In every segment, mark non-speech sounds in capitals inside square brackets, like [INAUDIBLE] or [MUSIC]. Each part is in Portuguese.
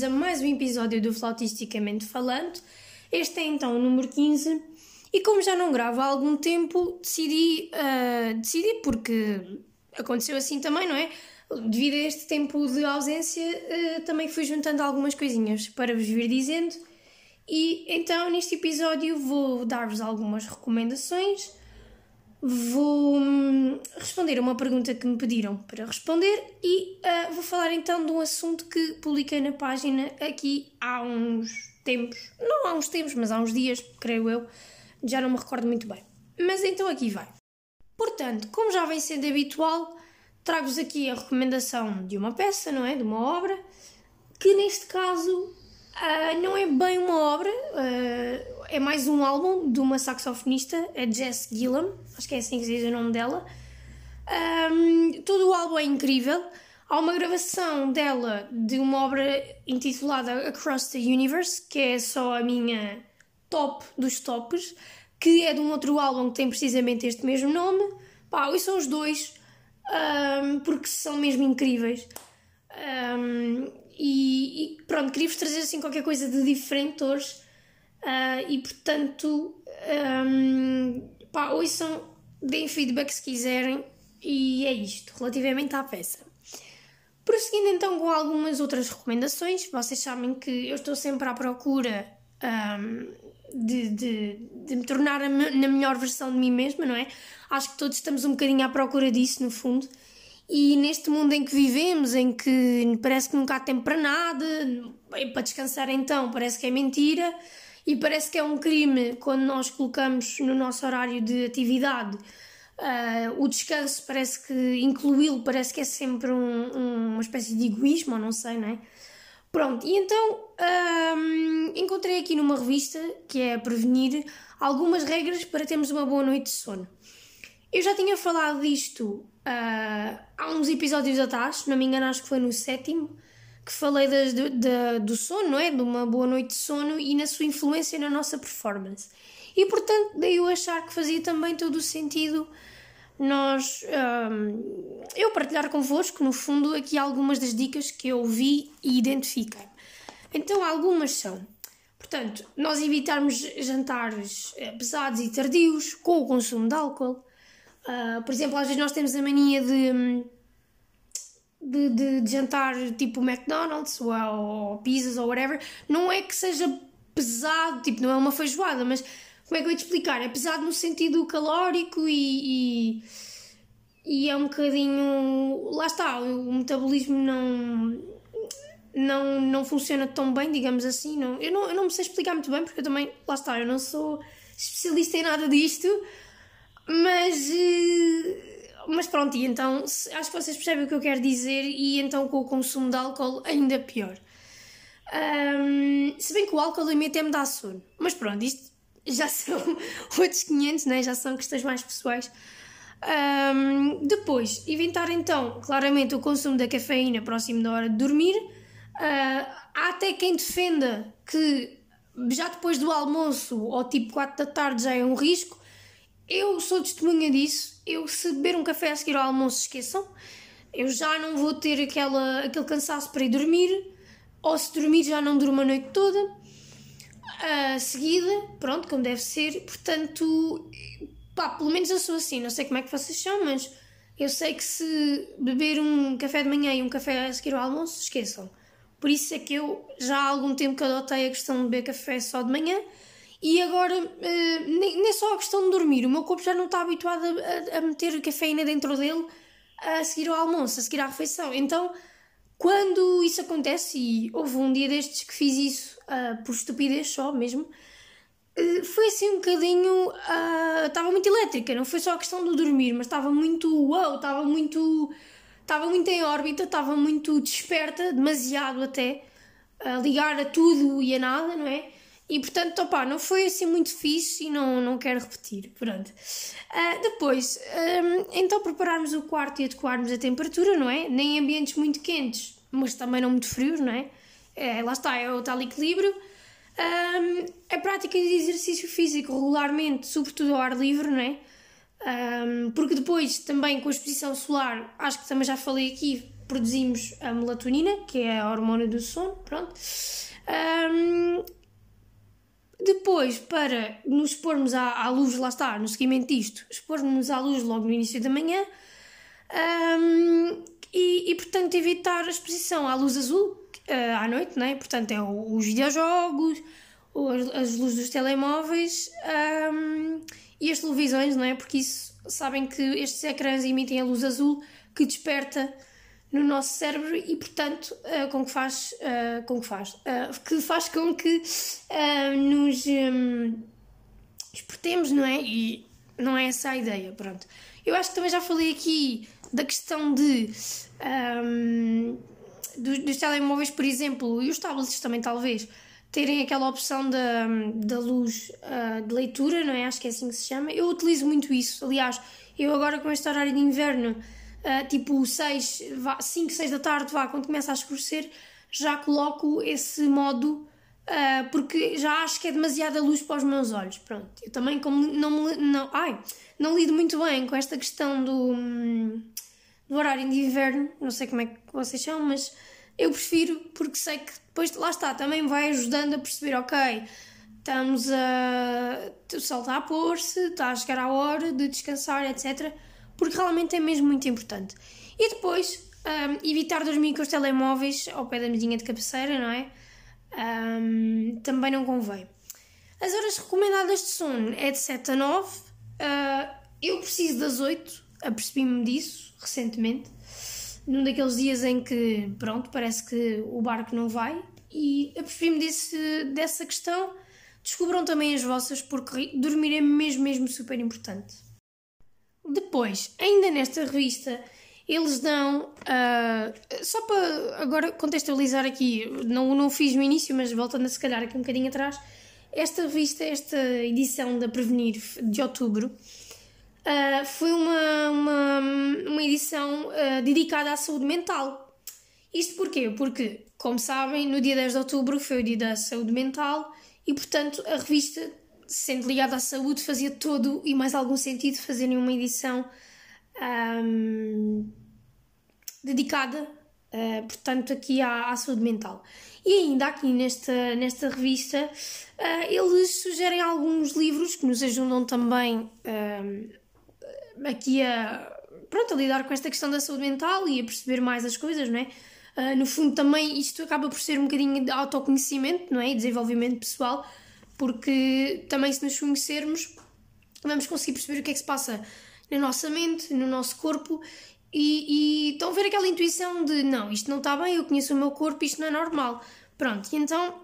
bem-vindos a mais um episódio do Flautisticamente Falando. Este é então o número 15 e como já não gravo há algum tempo, decidi, uh, decidi porque aconteceu assim também, não é? Devido a este tempo de ausência, uh, também fui juntando algumas coisinhas para vos vir dizendo. E então neste episódio vou dar-vos algumas recomendações Vou hum, responder a uma pergunta que me pediram para responder e uh, vou falar então de um assunto que publiquei na página aqui há uns tempos, não há uns tempos, mas há uns dias, creio eu, já não me recordo muito bem. Mas então aqui vai. Portanto, como já vem sendo habitual, trago-vos aqui a recomendação de uma peça, não é? De uma obra, que neste caso Uh, não é bem uma obra, é mais um álbum de uma saxofonista, a Jess Gillam, acho que é assim que se diz o nome dela. Um, todo o álbum é incrível. Há uma gravação dela de uma obra intitulada Across the Universe, que é só a minha top dos tops, que é de um outro álbum que tem precisamente este mesmo nome. Pá, são os dois, um, porque são mesmo incríveis. Um, e, e pronto, queria-vos trazer assim qualquer coisa de diferente hoje. Uh, e portanto, um, pá, ouçam, deem feedback se quiserem. E é isto, relativamente à peça. Prosseguindo então com algumas outras recomendações, vocês sabem que eu estou sempre à procura um, de, de, de, me tornar na melhor versão de mim mesma, não é? Acho que todos estamos um bocadinho à procura disso, no fundo. E neste mundo em que vivemos, em que parece que nunca há tempo para nada, para descansar então parece que é mentira e parece que é um crime quando nós colocamos no nosso horário de atividade uh, o descanso, parece que incluí-lo parece que é sempre um, um, uma espécie de egoísmo, ou não sei, não é? Pronto, e então um, encontrei aqui numa revista que é Prevenir algumas regras para termos uma boa noite de sono. Eu já tinha falado disto uh, há uns episódios atrás, se não me engano, acho que foi no sétimo, que falei das, de, do sono, não é? De uma boa noite de sono e na sua influência na nossa performance. E portanto, daí eu achar que fazia também todo o sentido nós. Um, eu partilhar convosco, no fundo, aqui algumas das dicas que eu vi e identifiquei. Então, algumas são. Portanto, nós evitarmos jantares eh, pesados e tardios com o consumo de álcool, Uh, por exemplo, às vezes nós temos a mania de, de, de, de jantar tipo McDonald's ou, ou pizzas ou whatever. Não é que seja pesado, tipo, não é uma feijoada, mas como é que eu ia te explicar? É pesado no sentido calórico e, e, e é um bocadinho. Lá está, o metabolismo não não, não funciona tão bem, digamos assim. Não, eu, não, eu não me sei explicar muito bem, porque eu também, lá está, eu não sou especialista em nada disto, mas, eh, mas pronto, e então acho que vocês percebem o que eu quero dizer, e então com o consumo de álcool ainda pior. Um, se bem que o álcool a mim até me dá sono, mas pronto, isto já [LAUGHS] são outros 500, né? já são questões mais pessoais. Um, depois, evitar então claramente o consumo da cafeína próximo da hora de dormir. Uh, há até quem defenda que já depois do almoço ou tipo 4 da tarde já é um risco. Eu sou testemunha disso. Eu, se beber um café a seguir ao almoço, esqueçam. Eu já não vou ter aquela, aquele cansaço para ir dormir. Ou se dormir, já não durmo a noite toda. A seguida, pronto, como deve ser. Portanto, pá, pelo menos eu sou assim. Não sei como é que vocês são, mas eu sei que se beber um café de manhã e um café a seguir ao almoço, esqueçam. Por isso é que eu já há algum tempo que adotei a questão de beber café só de manhã e agora, uh, nem, nem só a questão de dormir, o meu corpo já não está habituado a, a, meter cafeína dentro dele a seguir ao almoço, a seguir à refeição. Então, quando isso acontece, e houve um dia destes que fiz isso uh, por estupidez só mesmo, uh, foi assim um bocadinho. Estava muito elétrica, não foi só a questão do dormir, mas estava muito. Uau, estava muito. Estava muito em órbita, estava muito desperta, demasiado até, a ligar a tudo e a nada, não é? E portanto, opá, não foi assim muito fixe e não, não quero repetir. Pronto. Uh, depois, um, então prepararmos o quarto e adequarmos a temperatura, não é? Nem em ambientes muito quentes, mas também não muito frios, não é? é lá está, é o tal equilíbrio. Um, a prática de exercício físico regularmente, sobretudo ao ar livre, não é? Um, porque depois também com a exposição solar, acho que também já falei aqui, produzimos a melatonina, que é a hormona do sono, pronto. Um, depois, para nos expormos à, à, luz, lá está, no seguimento disto, expormos à luz logo no início da manhã um, e, e, portanto, evitar a exposição à luz azul uh, à noite, não é? Portanto, é os videojogos, as, as luzes dos telemóveis um, e as televisões, não é? Porque isso, sabem que estes ecrãs emitem a luz azul que desperta no nosso cérebro e portanto uh, com que faz uh, com que faz uh, que faz com que nos um, exportemos não é? E não é essa a ideia pronto. Eu acho que também já falei aqui da questão de um, dos, dos, telemóveis por exemplo e os tablets também talvez terem aquela opção da, da luz de leitura não é? Acho que é assim que se chama. Eu utilizo muito isso. Aliás eu agora com este horário de inverno uh, tipo 6, 5, 6 da tarde, vá, quando começa a escurecer, já coloco esse modo uh, porque já acho que é demasiada luz para os meus olhos. Pronto, eu também, como não, me, não, ai, não lido muito bem com esta questão do, do horário de inverno, não sei como é que vocês são, mas eu prefiro porque sei que depois, lá está, também vai ajudando a perceber, ok, estamos a. o sol está a pôr-se, está a chegar a hora de descansar, etc porque realmente é mesmo muito importante. E depois, um, evitar dormir com os telemóveis ao pé da mesinha de cabeceira, não é? Um, também não convém. As horas recomendadas de sono é de 7 a 9. Uh, eu preciso das 8, apercebi-me disso recentemente, num daqueles dias em que, pronto, parece que o barco não vai, e apercebi-me dessa questão. Descubram também as vossas, porque dormir é mesmo, mesmo super importante. Depois, ainda nesta revista, eles dão. Uh, só para agora contextualizar aqui, não, não fiz no início, mas voltando a se calhar aqui um bocadinho atrás, esta revista, esta edição da Prevenir de outubro, uh, foi uma, uma, uma edição uh, dedicada à saúde mental. Isto porquê? Porque, como sabem, no dia 10 de outubro foi o dia da saúde mental e, portanto, a revista sendo ligado à saúde, fazia todo e mais algum sentido fazerem uma edição um, dedicada, uh, portanto, aqui à, à, saúde mental. E ainda aqui nesta, nesta revista, uh, eles sugerem alguns livros que nos ajudam também um, aqui a, pronto, a lidar com esta questão da saúde mental e a perceber mais as coisas, não é? Uh, no fundo, também isto acaba por ser um bocadinho de autoconhecimento, não é? E desenvolvimento pessoal, porque também se nos conhecermos vamos conseguir perceber o que é que se passa na nossa mente, no nosso corpo e, e estão a ver aquela intuição de não, isto não está bem, eu conheço o meu corpo, isto não é normal. Pronto, e então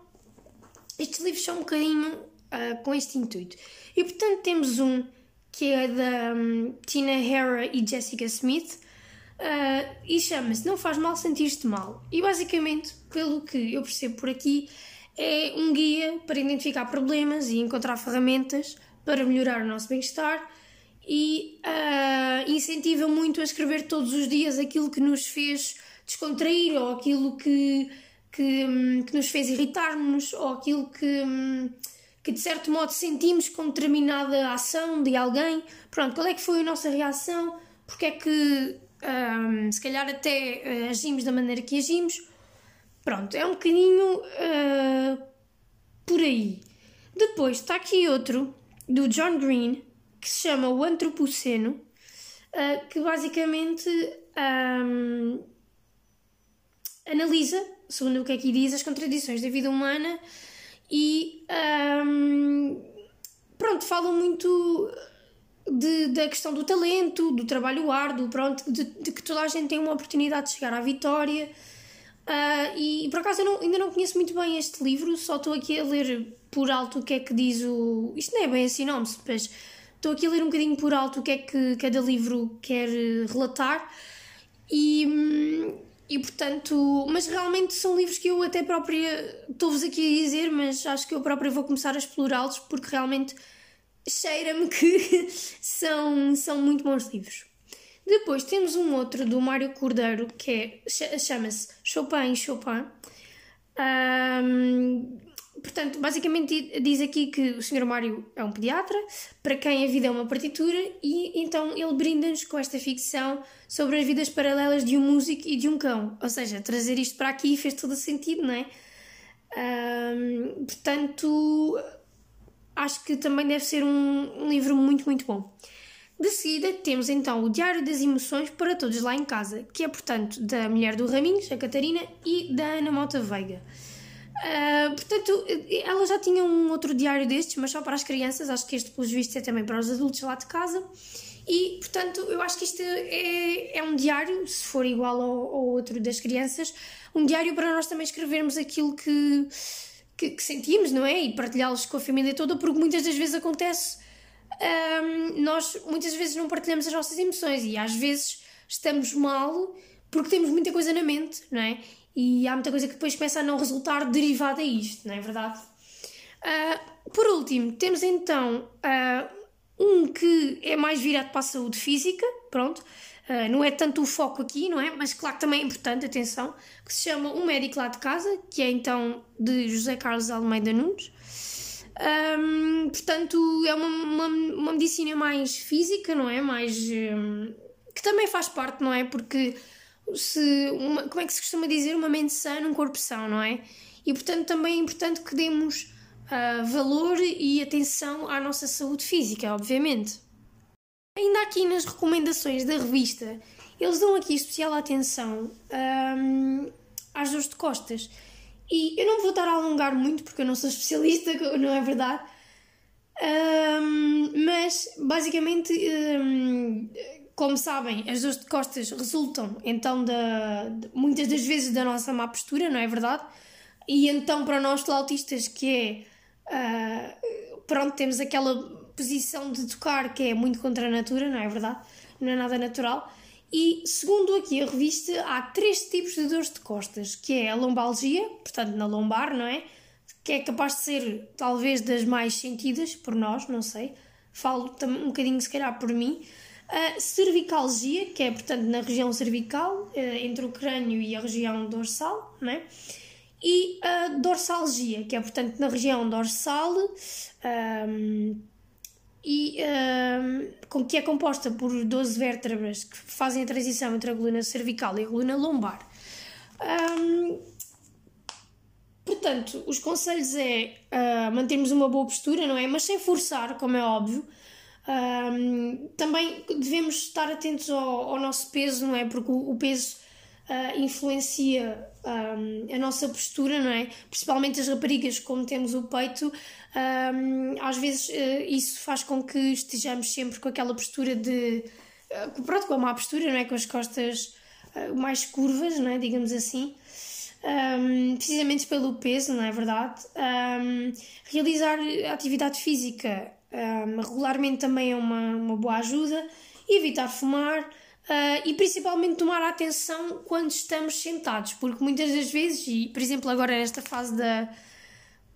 estes livros são um bocadinho uh, com este intuito. E portanto temos um que é da um, Tina Hara e Jessica Smith uh, e chama-se Não Faz Mal Sentir-te Mal. E basicamente, pelo que eu percebo por aqui, é um guia para identificar problemas e encontrar ferramentas para melhorar o nosso bem-estar e uh, incentiva muito a escrever todos os dias aquilo que nos fez descontrair ou aquilo que, que, que nos fez irritar-nos ou aquilo que, que de certo modo sentimos com determinada ação de alguém. Pronto, qual é que foi a nossa reação? Porque é que um, se calhar até uh, agimos da maneira que agimos Pronto, é um bocadinho uh, por aí. Depois está aqui outro, do John Green, que se chama O Antropoceno, uh, que basicamente um, analisa, segundo o que aqui diz, as contradições da vida humana e um, pronto, fala muito de, da questão do talento, do trabalho árduo, pronto, de, de que toda a gente tem uma oportunidade de chegar à vitória Uh, e por acaso eu não, ainda não conheço muito bem este livro, só estou aqui a ler por alto o que é que diz o. Isto não é bem assim, não, mas estou aqui a ler um bocadinho por alto o que é que cada livro quer relatar e, e portanto. Mas realmente são livros que eu até própria. Estou-vos aqui a dizer, mas acho que eu própria vou começar a explorá-los porque realmente cheira-me que [LAUGHS] são, são muito bons livros. Depois temos um outro do Mário Cordeiro que é, chama-se Chopin Chopin. Um, portanto, basicamente diz aqui que o Sr. Mário é um pediatra, para quem a vida é uma partitura, e então ele brinda-nos com esta ficção sobre as vidas paralelas de um músico e de um cão. Ou seja, trazer isto para aqui fez todo sentido, não é? Um, portanto, acho que também deve ser um, um livro muito, muito bom. De seguida, temos então o Diário das Emoções para Todos Lá em Casa, que é, portanto, da mulher do Raminhos, a Catarina, e da Ana Mota Veiga. Uh, portanto, ela já tinha um outro diário destes, mas só para as crianças. Acho que este, pelos vistos, é também para os adultos lá de casa. E, portanto, eu acho que isto é, é um diário, se for igual ao, ao outro das crianças, um diário para nós também escrevermos aquilo que, que, que sentimos, não é? E partilhá-los com a família toda, porque muitas das vezes acontece um, nós muitas vezes não partilhamos as nossas emoções e às vezes estamos mal porque temos muita coisa na mente, não é? E há muita coisa que depois começa a não resultar derivada a isto, não é verdade? Uh, por último, temos então uh, um que é mais virado para a saúde física, pronto, uh, não é tanto o foco aqui, não é? Mas claro que também é importante, atenção, que se chama Um Médico Lá de Casa, que é então de José Carlos Almeida Nunes. Portanto, é uma, uma, uma, medicina mais física, não é? Mais. Que também faz parte, não é? Porque se. Uma, como é que se costuma dizer? Uma mente sã num corpo são, não é? E portanto também é importante que demos uh, valor e atenção à nossa saúde física, obviamente. Ainda aqui nas recomendações da revista, eles dão aqui especial atenção um, às dores de costas. E eu não vou estar a alongar muito porque eu não sou especialista, [LAUGHS] não é verdade? Um, mas basicamente, um, como sabem, as dores de costas resultam então da, de, muitas das vezes da nossa má postura, não é verdade? E então para nós autistas que é uh, pronto, temos aquela posição de tocar que é muito contra a natura, não é verdade? Não é nada natural. E segundo aqui a revista, há três tipos de dores de costas, que é a lombalgia, portanto na lombar, não é? Que é capaz de ser talvez das mais sentidas por nós, não sei. Falo um bocadinho se calhar por mim. A cervicalgia, que é portanto na região cervical, eh, entre o crânio e a região dorsal, não é? E a dorsalgia, que é portanto na região dorsal. Um, e um, que é composta por 12 vértebras que fazem a transição entre a coluna cervical e a coluna lombar. Um, portanto, os conselhos é uh, mantermos uma boa postura, não é? Mas sem forçar, como é óbvio. Um, também devemos estar atentos ao, ao, nosso peso, não é? Porque o, o peso uh, influencia um, a nossa postura, não é? Principalmente as raparigas, como temos o peito, um, às vezes uh, isso faz com que estejamos sempre com aquela postura de. Uh, pronto, com a má postura, não é? Com as costas mais curvas, não é? Digamos assim. Um, precisamente pelo peso, não é verdade? realizar atividade física regularmente também é uma, uma boa ajuda. Evitar fumar, Uh, e principalmente tomar atenção quando estamos sentados, porque muitas das vezes, e por exemplo agora nesta fase da,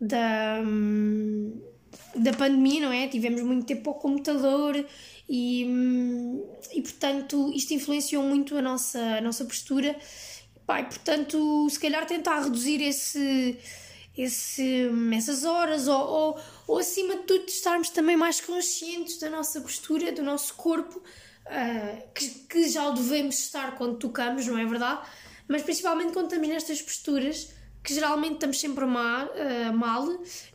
da, hum, da pandemia, não é? Tivemos muito tempo ao computador e, hum, e portanto isto influenciou muito a nossa, a nossa postura. E, portanto, se calhar tentar reduzir esse, esse, hum, essas horas ou, ou, ou acima de tudo estarmos também mais conscientes da nossa postura, do nosso corpo uh, que, que, já o devemos estar quando tocamos, não é verdade? Mas principalmente quando estamos nestas posturas que geralmente estamos sempre má, uh, mal.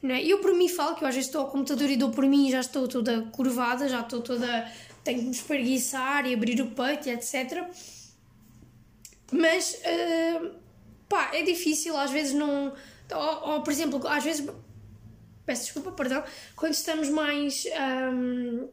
Não é? Eu por mim falo que eu às vezes estou ao computador e dou por mim e já estou toda curvada, já estou toda. tenho que me espreguiçar e abrir o peito e etc. Mas uh, pá, é difícil, às vezes não. Ou, ou, por exemplo, às vezes. Peço desculpa, perdão. Quando estamos mais. Um,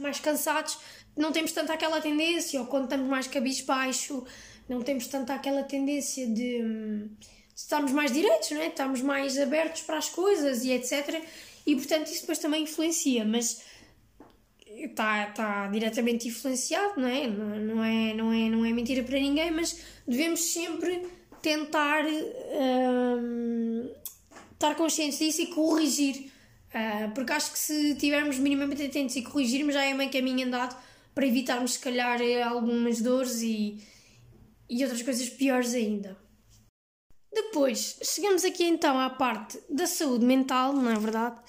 mais cansados, não temos tanto aquela tendência, ou quando estamos mais cabisbaixo, não temos tanto aquela tendência de, hum, estarmos mais direitos, não é? Estamos mais abertos para as coisas e etc. E portanto isso depois também influencia, mas está, está diretamente influenciado, não é? Não, é, não, é, não é mentira para ninguém, mas devemos sempre tentar hum, estar conscientes disso e corrigir Uh, porque acho que se tivermos minimamente atentos e corrigirmos, já é meio caminho andado para evitarmos, se calhar, algumas dores e, e outras coisas piores ainda. Depois, chegamos aqui então à parte da saúde mental, não é verdade?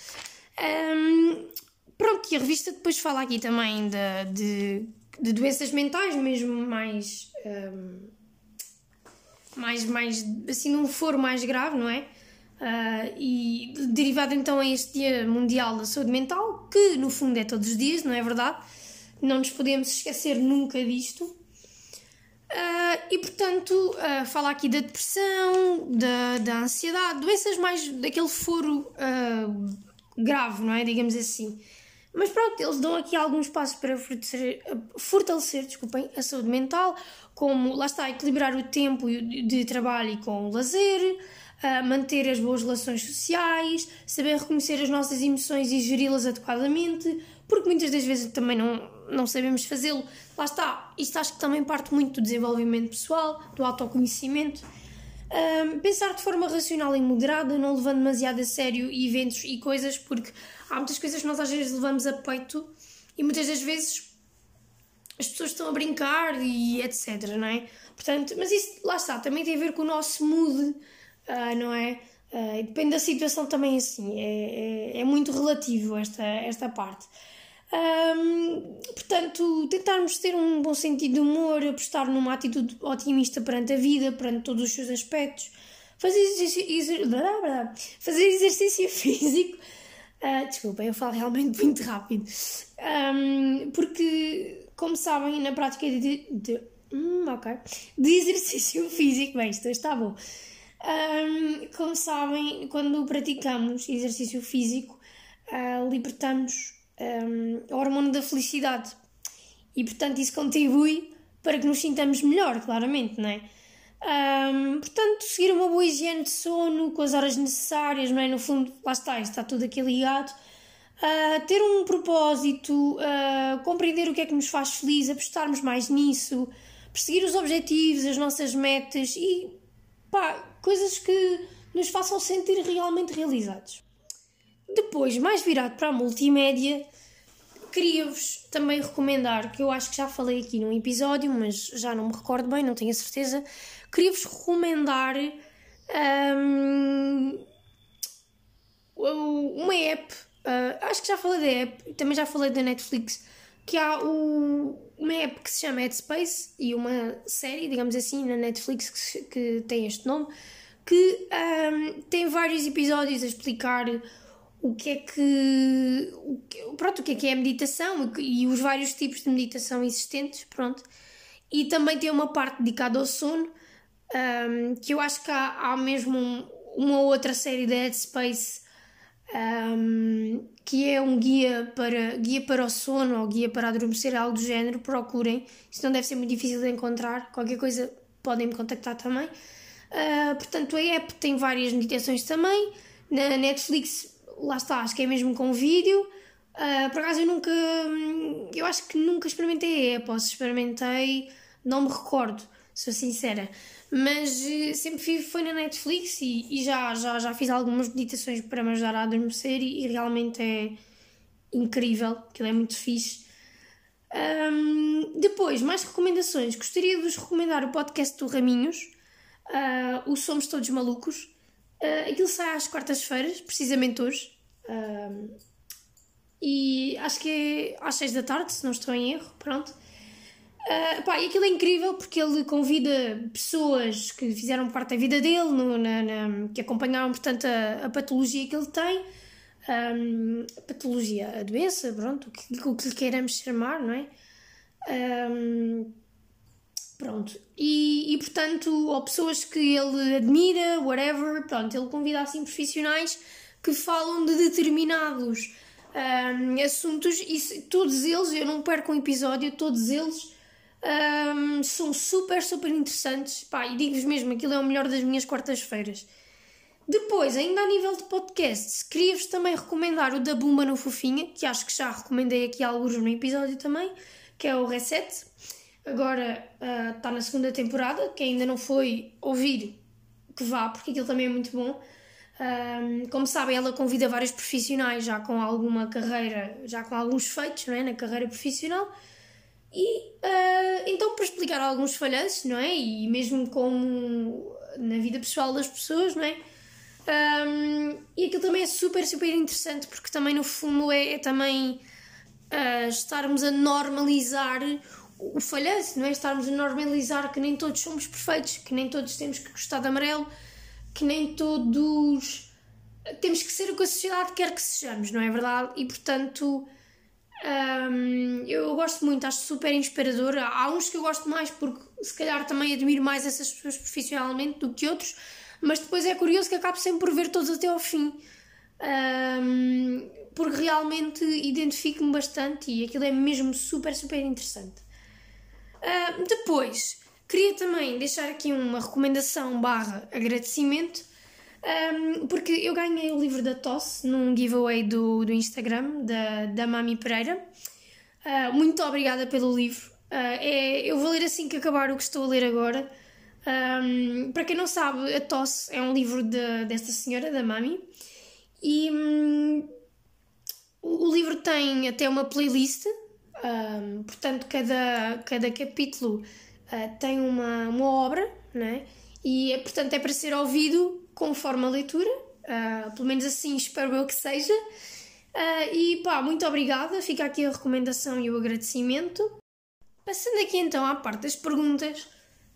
Um, pronto, e a revista depois fala aqui também de, de, de doenças mentais, mesmo mais. Um, mais, mais assim num foro mais grave, não é? Uh, e derivado então a este Dia Mundial da Saúde Mental, que no fundo é todos os dias, não é verdade? Não nos podemos esquecer nunca disto. Uh, e portanto, uh, fala aqui da depressão, da, da ansiedade, doenças mais daquele foro grave, não é? Digamos assim. Mas pronto, eles dão aqui alguns passos para fortalecer, fortalecer desculpem, a saúde mental, como, lá está, equilibrar o tempo de trabalho com o lazer, uh, manter as boas relações sociais, saber reconhecer as nossas emoções e geri-las adequadamente, porque muitas das vezes também não, não sabemos fazê-lo. Lá está, isto acho que também parte muito do desenvolvimento pessoal, do autoconhecimento. Um, pensar de forma racional e moderada, não levando demasiado a sério eventos e coisas, porque há muitas coisas que nós às vezes levamos a peito e muitas das vezes as pessoas estão a brincar e etc, não é? Portanto, mas isso, lá está, também tem a ver com o nosso mood, uh, não é? Uh, depende da situação também assim, é, é, é muito relativo esta, esta parte. Um, portanto, tentarmos ter um bom sentido de humor, apostar numa atitude otimista perante a vida, perante todos os seus aspectos, fazer exercício, fazer exercício [LAUGHS] físico. Uh, desculpem, eu falo realmente muito rápido. Um, porque, como sabem, na prática de, de, hum, okay, de exercício [LAUGHS] físico, bem, isto está bom. Um, como sabem, quando praticamos exercício físico, uh, libertamos um, o hormônio da felicidade. E portanto isso contribui para que nos sintamos melhor, claramente, não é? Um, portanto, seguir uma boa higiene de sono com as horas necessárias, não é? No fundo, lá está, está tudo aqui ligado. Uh, ter um propósito, uh, compreender o que é que nos faz feliz, apostarmos mais nisso, perseguir os objetivos, as nossas metas e pá, coisas que nos façam sentir realmente realizados. Depois, mais virado para a multimédia, queria-vos também recomendar, que eu acho que já falei aqui num episódio, mas já não me recordo bem, não tenho a certeza. Queria-vos recomendar um, uma app, uh, acho que já falei da app, também já falei da Netflix, que há o, uma app que se chama Headspace e uma série, digamos assim, na Netflix que, que tem este nome, que um, tem vários episódios a explicar o que é que, o que, pronto, o que é que é a meditação e, os vários tipos de meditação existentes, pronto. E também tem uma parte dedicada ao sono, um, que eu acho que há, há mesmo um, uma outra série da Headspace um, que é um guia para, guia para o sono ou guia para adormecer, algo do género, procurem. Isso não deve ser muito difícil de encontrar. Qualquer coisa podem me contactar também. Uh, portanto, a app tem várias meditações também. Na Netflix lá está, acho que é mesmo com vídeo. Uh, por acaso eu nunca. Eu acho que nunca experimentei a app, ou se experimentei, não me recordo, sou sincera. Mas uh, sempre fui, foi na Netflix e, e, já, já, já fiz algumas meditações para me ajudar a adormecer e, e realmente é incrível, aquilo é muito fixe. Um, depois, mais recomendações. Gostaria de vos recomendar o podcast do Raminhos, uh, o Somos Todos Malucos. Uh, aquilo sai às quartas-feiras, precisamente hoje. Uh, e acho que é às seis da tarde, se não estou em erro, pronto. Uh, pá, e aquilo é incrível porque ele convida pessoas que fizeram parte da vida dele, no, na, na, que acompanharam, portanto, a, a, patologia que ele tem. Um, a patologia, a doença, pronto, o que, o que lhe queiramos chamar, não é? Um, Pronto. E, e portanto, ou pessoas que ele admira, whatever, pronto, ele convida assim profissionais que falam de determinados um, assuntos e todos eles, eu não perco um episódio, todos eles um, são super, super interessantes. Pá, e digo-vos mesmo, aquilo é o melhor das minhas quartas-feiras. Depois, ainda a nível de podcasts, queria-vos também recomendar o da Bumba no Fofinha, que acho que já recomendei aqui alguns no episódio também, que é o Reset. Agora está uh, na segunda temporada, que ainda não foi ouvir, que vá, porque aquilo também é muito bom. Um, como sabem, ela convida vários profissionais já com alguma carreira, já com alguns feitos não é? na carreira profissional. E uh, então, para explicar alguns falhanços, não é? E mesmo como na vida pessoal das pessoas, não é? Um, e aquilo também é super, super interessante porque também no fundo é, é também uh, estarmos a normalizar o falhanço, não é? Estarmos a normalizar que nem todos somos perfeitos, que nem todos temos que gostar de amarelo, que nem todos temos que ser o que a sociedade quer que sejamos, não é verdade? E portanto, um, eu gosto muito, acho super inspirador. Há uns que eu gosto mais porque se calhar também admiro mais essas pessoas profissionalmente do que outros, mas depois é curioso que acabo sempre por ver todos até ao fim. Um, porque realmente identifico-me bastante e aquilo é mesmo super, super interessante. Uh, depois, queria também deixar aqui uma recomendação barra agradecimento, um, porque eu ganhei o livro da tosse num giveaway do, do Instagram da, da Mami Pereira. Uh, muito obrigada pelo livro. Uh, é, eu vou ler assim que acabar o que estou a ler agora. Um, para quem não sabe, A Tosse é um livro de, desta senhora, da Mami, e um, o, livro tem até uma playlist um, portanto, cada, cada capítulo uh, tem uma, uma obra, né? e portanto é para ser ouvido conforme a leitura, uh, pelo menos assim espero eu que seja. Uh, e pá, muito obrigada, fica aqui a recomendação e o agradecimento. Passando aqui então à parte das perguntas,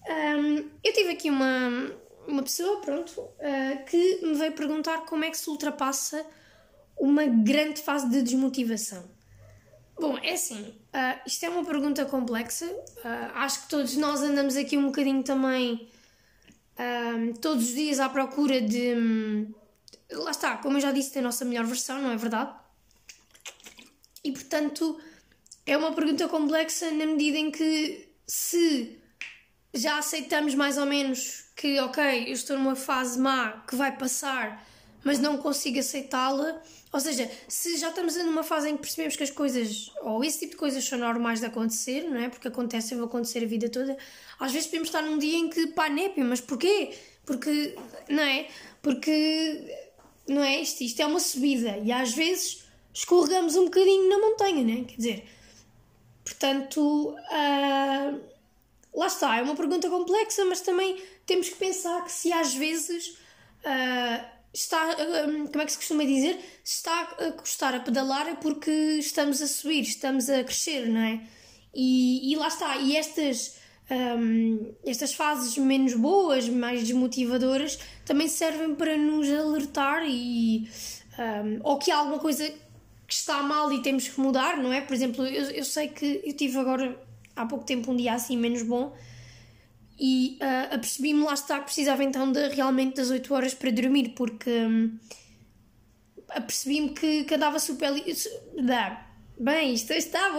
um, eu tive aqui uma, uma pessoa, pronto, uh, que me veio perguntar como é que se ultrapassa uma grande fase de desmotivação. Bom, é assim, uh, isto é uma pergunta complexa. Acho que todos nós andamos aqui um bocadinho também, uh, todos os dias à procura de. Um, lá está, como eu já disse, da nossa melhor versão, não é verdade? E portanto, é uma pergunta complexa na medida em que se já aceitamos mais ou menos que, ok, eu estou numa fase má que vai passar, mas não consigo aceitá-la ou seja, se já estamos numa fase em que percebemos que as coisas, ou esse tipo de coisas são normais de acontecer, não é? Porque acontecem, vão acontecer a vida toda, às vezes podemos estar num dia em que, pá, népia, mas porquê? Porque, não é? Porque, não é? Isto, isto é uma subida e às vezes escorregamos um bocadinho na montanha, não é? Quer dizer, portanto, uh, lá está, é uma pergunta complexa, mas também temos que pensar que se às vezes. Uh, está, hum, como é que se costuma dizer? Está a custar a pedalar é porque estamos a subir, estamos a crescer, não é? E, e lá está, e estas, um, estas fases menos boas, mais desmotivadoras, também servem para nos alertar e um, ou que há alguma coisa que está mal e temos que mudar, não é? Por exemplo, eu, eu sei que eu tive agora há pouco tempo um dia assim menos bom e uh, apercebi-me lá está que precisava então de, realmente das 8 horas para dormir, porque um, apercebi-me que, que andava super. Dá, bem, isto está.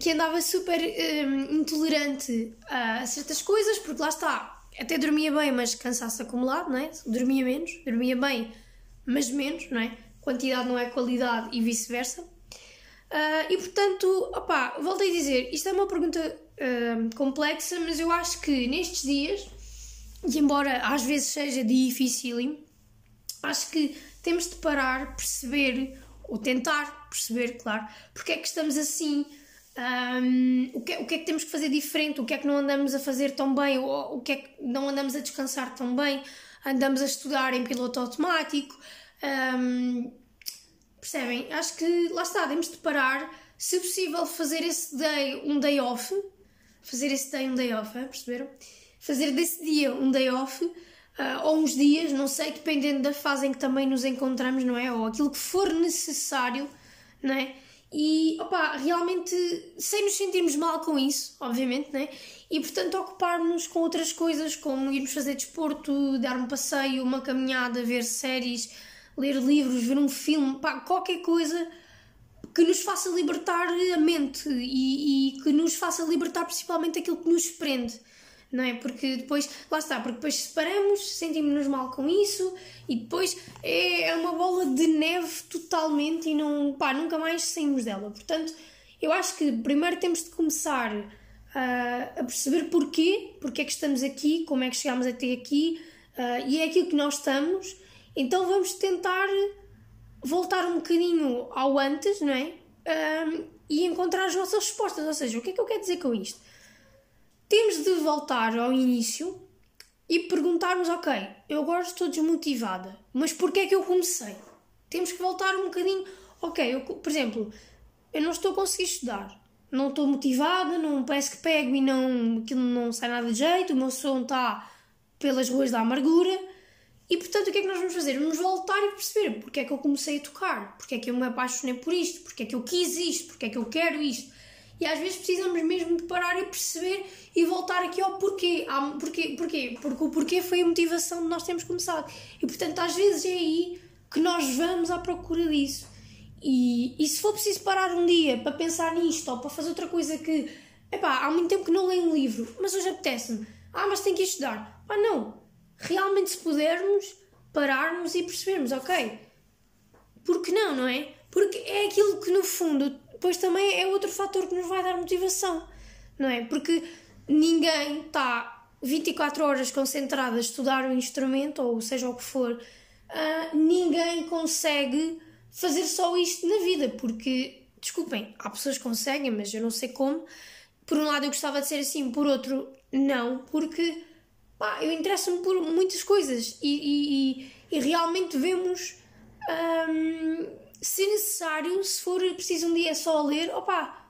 Que andava super um, intolerante a certas coisas, porque lá está, até dormia bem, mas cansaço acumulado, não é? Dormia menos, dormia bem, mas menos, não é? Quantidade não é qualidade e vice-versa. Uh, e portanto, opá, voltei a dizer, isto é uma pergunta uh, complexa, mas eu acho que nestes dias, e embora às vezes seja difícil, acho que temos de parar, perceber, ou tentar perceber, claro, porque é que estamos assim, um, o, que, o que é que temos que fazer diferente, o que é que não andamos a fazer tão bem, ou o que é que não andamos a descansar tão bem, andamos a estudar em piloto automático. Um, percebem? Acho que lá está, temos de parar, se possível, fazer esse day um day off, fazer esse day um day off, é? perceberam? Fazer desse dia um day off, uh, ou uns dias, não sei, dependendo da fase em que também nos encontramos, não é? Ou aquilo que for necessário, não é? E, opa, realmente, sem nos sentirmos mal com isso, obviamente, né? E, portanto, ocupar-nos com outras coisas, como irmos fazer desporto, dar um passeio, uma caminhada, ver séries, ler livros, ver um filme, pá, qualquer coisa que nos faça libertar a mente e, e, que nos faça libertar principalmente aquilo que nos prende, não é? Porque depois, lá está, porque depois separamos, sentimos-nos mal com isso e depois é, é uma bola de neve totalmente e não, pá, nunca mais saímos dela. Portanto, eu acho que primeiro temos de começar uh, a perceber porquê, porque é que estamos aqui, como é que chegámos até aqui uh, e é aquilo que nós estamos. Então vamos tentar voltar um bocadinho ao antes, não é? Um, e encontrar as nossas respostas. Ou seja, o que é que eu quero dizer com isto? Temos de voltar ao início e perguntarmos, ok, eu agora estou desmotivada, mas porquê é que eu comecei? Temos que voltar um bocadinho, ok, eu, por exemplo, eu não estou a conseguir estudar, não estou motivada, não parece que pego e não, aquilo não sai nada de jeito, o meu som está pelas ruas da amargura. E portanto, o que é que nós vamos fazer? Vamos voltar e perceber porque é que eu comecei a tocar, porque é que eu me apaixonei por isto, porque é que eu quis isto, porque é que eu quero isto. E às vezes precisamos mesmo de parar e perceber e voltar aqui ao porquê. porquê, porquê? Porque o porquê foi a motivação de nós termos começado. E portanto, às vezes é aí que nós vamos à procura disso. E, e se for preciso parar um dia para pensar nisto ou para fazer outra coisa que. Epá, há muito tempo que não leio um livro, mas hoje apetece-me. Ah, mas tenho que estudar. Ah, não. Realmente, se pudermos, pararmos e percebermos, ok. Porque não, não é? Porque é aquilo que, no fundo, depois também é outro fator que nos vai dar motivação, não é? Porque ninguém está 24 horas concentrado a estudar um instrumento, ou seja o que for, uh, ninguém consegue fazer só isto na vida, porque, desculpem, há pessoas que conseguem, mas eu não sei como. Por um lado eu gostava de ser assim, por outro, não, porque pá, eu interesso-me por muitas coisas e, e, e realmente vemos hum, se necessário, se for preciso um dia só ler, opá,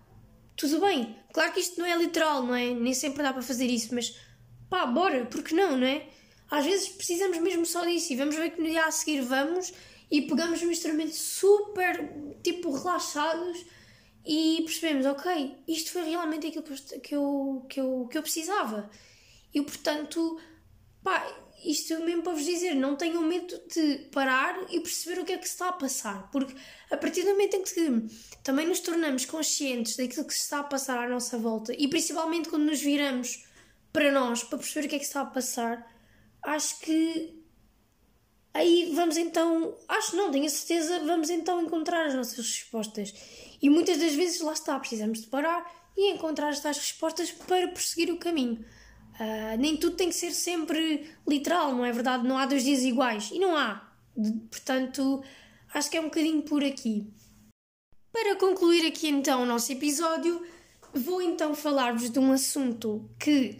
tudo bem. Claro que isto não é literal, não é? Nem sempre dá para fazer isso, mas pá, bora, porque não, não é? Às vezes precisamos mesmo só disso e vamos ver que no dia a seguir vamos e pegamos um instrumento super, tipo, relaxados e percebemos, ok, isto foi realmente aquilo que eu, que eu, que eu precisava. E, portanto, pá, isto mesmo para vos dizer, não tenham medo de parar e perceber o que é que se está a passar, porque a partir do momento em que também nos tornamos conscientes daquilo que se está a passar à nossa volta e principalmente quando nos viramos para nós para perceber o que é que se está a passar, acho que aí vamos então, acho não, tenho a certeza, vamos então encontrar as nossas respostas. E muitas das vezes lá está, precisamos de parar e encontrar estas respostas para prosseguir o caminho. Uh, nem tudo tem que ser sempre literal, não é verdade? Não há dois dias iguais. E não há. Portanto, acho que é um bocadinho por aqui. Para concluir aqui então o nosso episódio, vou então falar-vos de um assunto que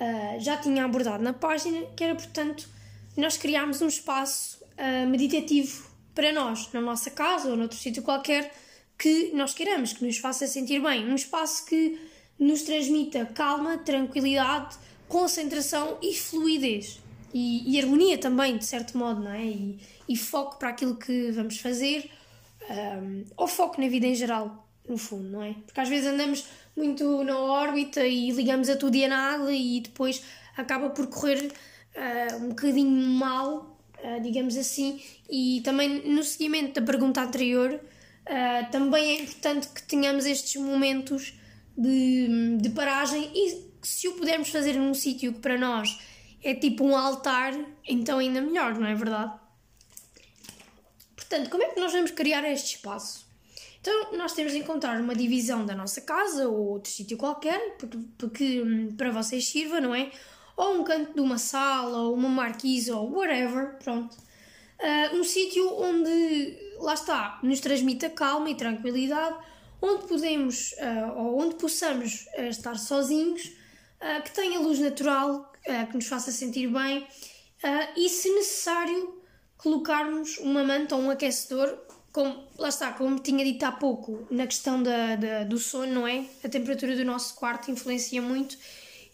uh, já tinha abordado na página, que era, portanto, nós criámos um espaço uh, meditativo para nós, na nossa casa ou noutro sítio qualquer que nós queiramos, que nos faça sentir bem. Um espaço que nos transmita calma, tranquilidade, concentração e fluidez. E, e harmonia também, de certo modo, não é? E, e foco para aquilo que vamos fazer, um, ou foco na vida em geral, no fundo, não é? Porque às vezes andamos muito na órbita e ligamos a tudo e a nada e depois acaba por correr uh, um bocadinho mal, uh, digamos assim, e também no seguimento da pergunta anterior, uh, também é importante que tenhamos estes momentos de, de paragem e se o pudermos fazer num sítio que para nós é tipo um altar, então ainda melhor, não é verdade? Portanto, como é que nós vamos criar este espaço? Então, nós temos de encontrar uma divisão da nossa casa ou outro sítio qualquer, porque, porque hum, para vocês sirva, não é? ou um canto de uma sala, ou uma marquise, ou whatever, pronto. Uh, um sítio onde, lá está, nos transmita calma e tranquilidade, onde podemos, uh, ou onde possamos uh, estar sozinhos, que tenha luz natural, que nos faça sentir bem, e se necessário, colocarmos uma manta ou um aquecedor, como, lá está, como tinha dito há pouco, na questão da, da, do sono, não é? A temperatura do nosso quarto influencia muito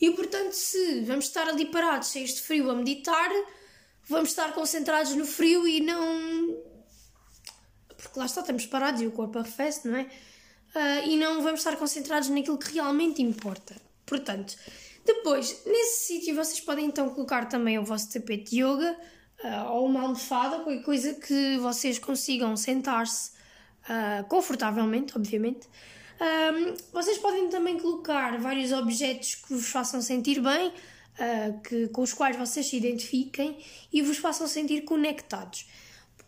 e portanto, se vamos estar ali parados, cheios de frio a meditar, vamos estar concentrados no frio e não. Porque lá está, estamos parados e o corpo arrefece, não é? Uh, e não vamos estar concentrados naquilo que realmente importa. Portanto, depois, nesse sítio, vocês podem então colocar também o vosso tapete de yoga uh, ou uma almofada, qualquer coisa que vocês consigam sentar-se uh, confortavelmente, obviamente. Um, vocês podem também colocar vários objetos que vos façam sentir bem, uh, que, com os quais vocês se identifiquem e vos façam sentir conectados.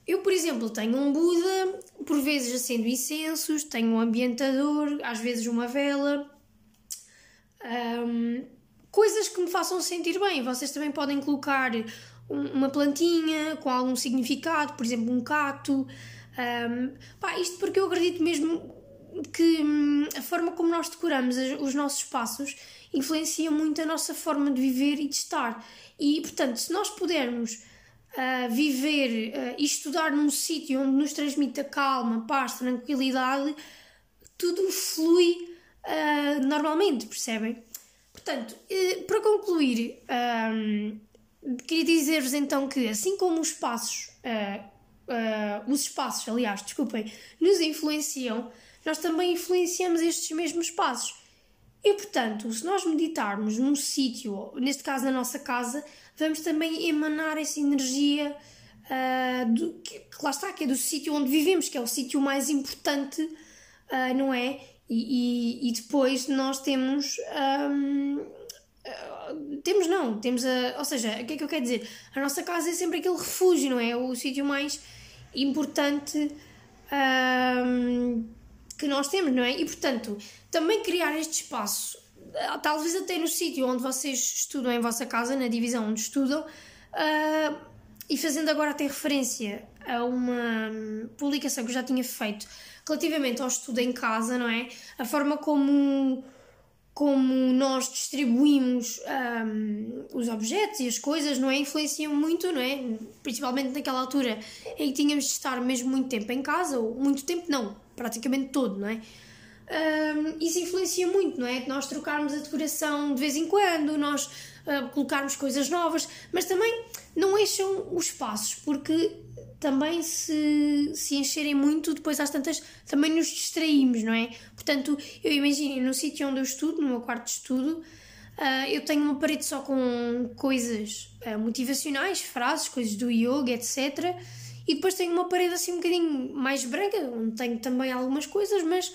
Eu, por exemplo, tenho um Buda, por vezes acendo incensos, tenho um ambientador, às vezes uma vela. Um, coisas que me façam sentir bem. Vocês também podem colocar uma plantinha com algum significado, por exemplo, um cato. Um, pá, isto porque eu acredito mesmo que hum, a forma como nós decoramos os nossos espaços influencia muito a nossa forma de viver e de estar. E, portanto, se nós pudermos uh, viver uh, e estudar num sítio onde nos transmita calma, paz, tranquilidade, tudo flui uh, normalmente, percebem? Portanto, para concluir, um, queria dizer-vos então que, assim como os passos, os espaços, aliás, desculpem, nos influenciam, nós também influenciamos estes mesmos passos. E portanto, se nós meditarmos num sítio, neste caso na nossa casa, vamos também emanar essa energia uh, do, que, que, lá está, que é do sítio onde vivemos, que é o sítio mais importante, uh, não é? E, e, depois nós temos. Um, ah, temos não, temos a. Ou seja, o que é que eu quero dizer? A nossa casa é sempre aquele refúgio, não é? O sítio mais importante um, que nós temos, não é? E portanto, também criar este espaço ah, talvez até no sítio onde vocês estudam em vossa casa, na divisão onde estudam, uh, e fazendo agora até referência a uma publicação que eu já tinha feito relativamente ao estudo em casa, não é? A forma como, como nós distribuímos um, os objetos e as coisas, não é? Influenciam muito, não é? Principalmente naquela altura em que tínhamos de estar mesmo muito tempo em casa, ou muito tempo não, praticamente todo, não é? um, isso influencia muito, não é? Nós trocarmos a decoração de vez em quando, nós uh, colocarmos coisas novas, mas também não encham os espaços, porque também se, se encherem muito, depois às tantas também nos distraímos, não é? Portanto, eu imagino no sítio onde eu estudo, no meu quarto de estudo, uh, eu tenho uma parede só com coisas uh, motivacionais, frases, coisas do yoga, etc. E depois tenho uma parede assim um bocadinho mais branca, onde tenho também algumas coisas, mas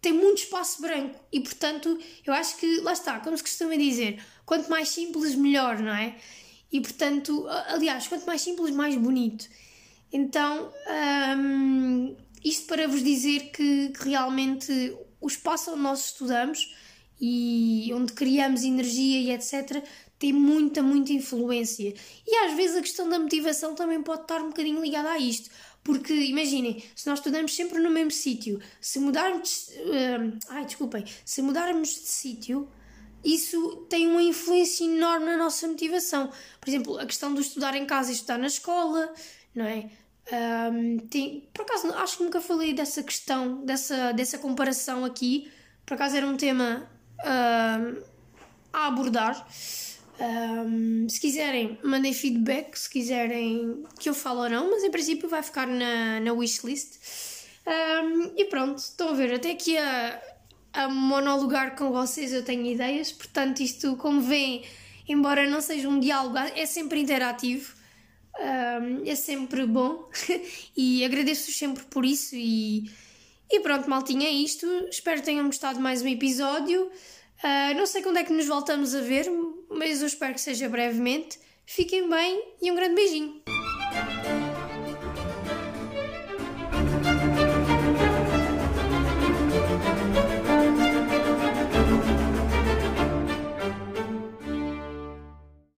tem muito espaço branco e, portanto, eu acho que, lá está, como se costuma dizer, quanto mais simples, melhor, não é? E, portanto, aliás, quanto mais simples, mais bonito. Então, hum, isto para vos dizer que, que, realmente o espaço onde nós estudamos e onde criamos energia e etc. tem muita, muita influência. E às vezes a questão da motivação também pode estar um bocadinho ligada a isto. Porque imaginem, se nós estudamos sempre no mesmo sítio, se mudarmos. Uh, ai, desculpem. Se mudarmos de sítio, isso tem uma influência enorme na nossa motivação. Por exemplo, a questão de estudar em casa e estudar na escola, não é? Um, tem, por acaso, acho que nunca falei dessa questão, dessa, dessa comparação aqui. Por acaso era um tema uh, a abordar. Um, se quiserem, mandem feedback, se quiserem que eu fale ou não, mas em princípio vai ficar na, na wishlist. Um, e pronto, estão a ver, até aqui a, a monologar com vocês eu tenho ideias, portanto, isto, como veem, embora não seja um diálogo, é sempre interativo, um, é sempre bom [LAUGHS] e agradeço-vos sempre por isso. E, e pronto, maltinha, é isto. Espero que tenham gostado mais um episódio. Uh, não sei quando é que nos voltamos a ver, mas eu espero que seja brevemente. Fiquem bem e um grande beijinho!